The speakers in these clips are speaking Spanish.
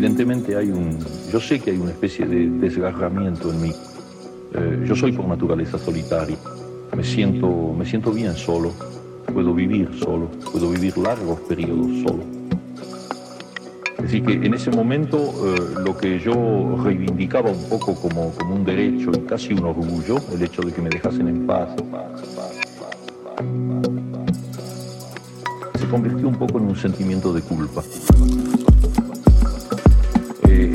evidentemente hay un, yo sé que hay una especie de desgarramiento en mí. Eh, yo soy por naturaleza solitario. Me siento, me siento bien solo. Puedo vivir solo. Puedo vivir largos periodos solo. Decir, que en ese momento eh, lo que yo reivindicaba un poco como, como un derecho y casi un orgullo, el hecho de que me dejasen en paz, se convirtió un poco en un sentimiento de culpa.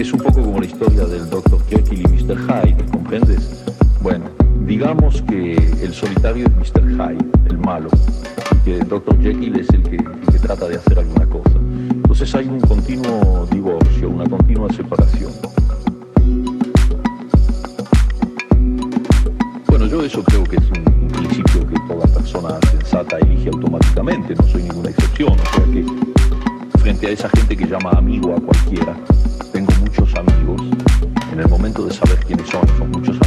Es un poco como la historia del Dr. Jekyll y Mr. Hyde, ¿comprendes? Bueno, digamos que el solitario es Mr. Hyde, el malo, que el Dr. Jekyll es el que, el que trata de hacer alguna cosa. Entonces hay un continuo divorcio, una continua separación. Bueno, yo eso creo que es un principio que toda persona sensata elige automáticamente, no soy ninguna excepción, o sea que frente a esa gente que llama amigo a cualquiera, amigos, en el momento de saber quiénes son, son muchos amigos,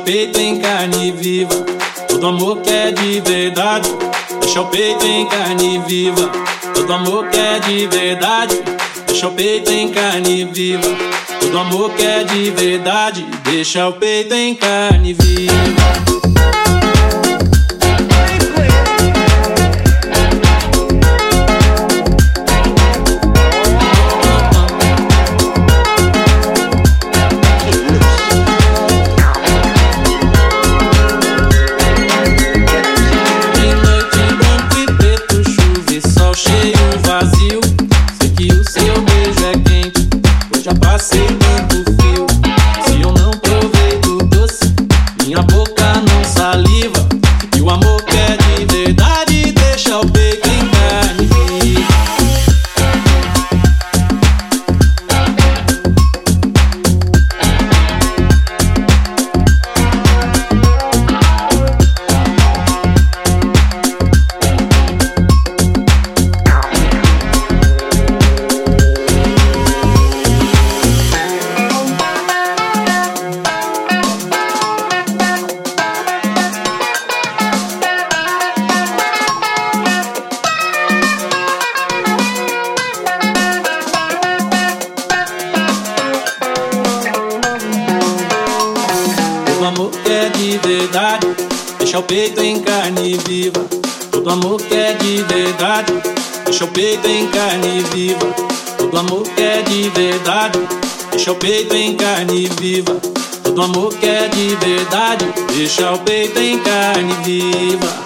peito em carne viva. Todo amor que é de verdade, deixa o peito em carne viva. Todo amor que é de verdade, deixa o peito em carne viva. Todo amor que é de verdade, deixa o peito em carne viva. amor que é de verdade, deixa o peito em carne viva. Todo amor que é de verdade, deixa o peito em carne viva. Todo amor que é de verdade, deixa o peito em carne viva. Todo amor que é de verdade, deixa o peito em carne viva.